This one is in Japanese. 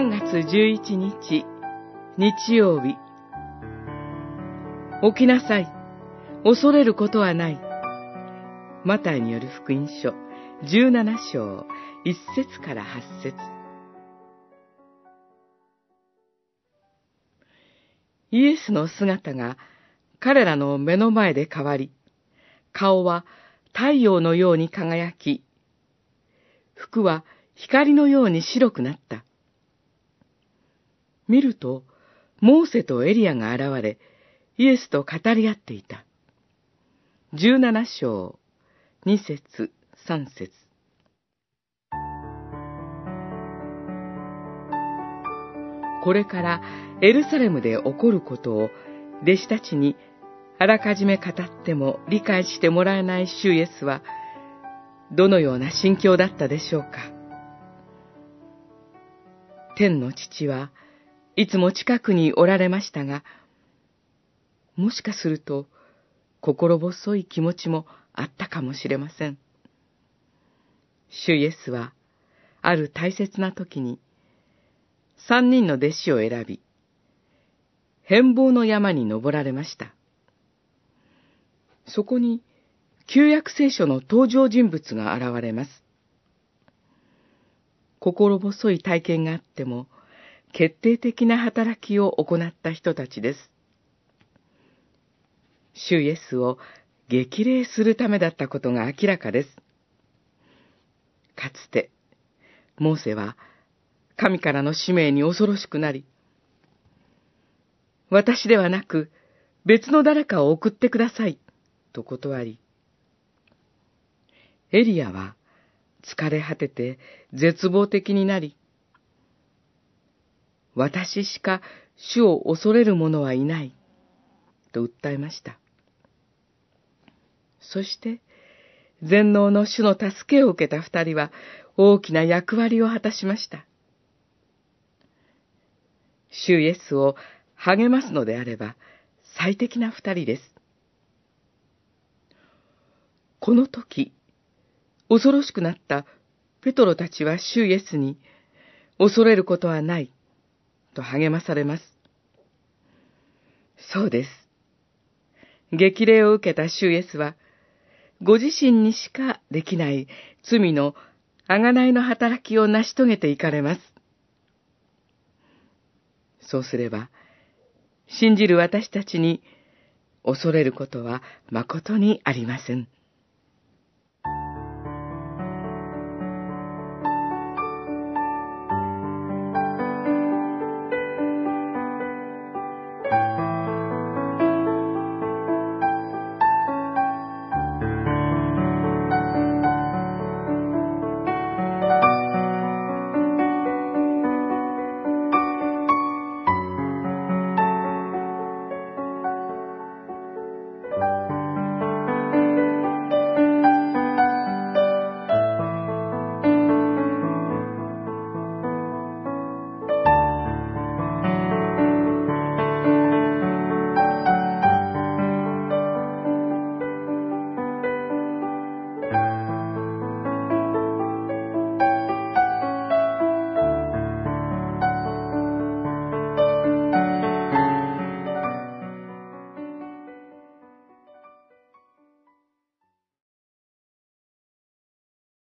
3月11日、日曜日。起きなさい。恐れることはない。マタイによる福音書17章1節から8節イエスの姿が彼らの目の前で変わり、顔は太陽のように輝き、服は光のように白くなった。見ると、モーセとエリアが現れ、イエスと語り合っていた。十七章、二節、三節。これからエルサレムで起こることを弟子たちにあらかじめ語っても理解してもらえない主イエスは、どのような心境だったでしょうか。天の父はいつも近くにおられましたが、もしかすると心細い気持ちもあったかもしれません。主イエスは、ある大切な時に、三人の弟子を選び、変貌の山に登られました。そこに、旧約聖書の登場人物が現れます。心細い体験があっても、決定的な働きを行った人たちです。主イエスを激励するためだったことが明らかです。かつて、モーセは神からの使命に恐ろしくなり、私ではなく別の誰かを送ってください、と断り、エリアは疲れ果てて絶望的になり、私しか主を恐れる者はいない、と訴えました。そして、全能の主の助けを受けた二人は大きな役割を果たしました。主イエスを励ますのであれば最適な二人です。この時、恐ろしくなったペトロたちは主イエスに恐れることはないと励まされます。そうです。激励を受けた主イエスは、ご自身にしかできない罪の贖いの働きを成し遂げていかれます。そうすれば、信じる私たちに恐れることは誠にありません。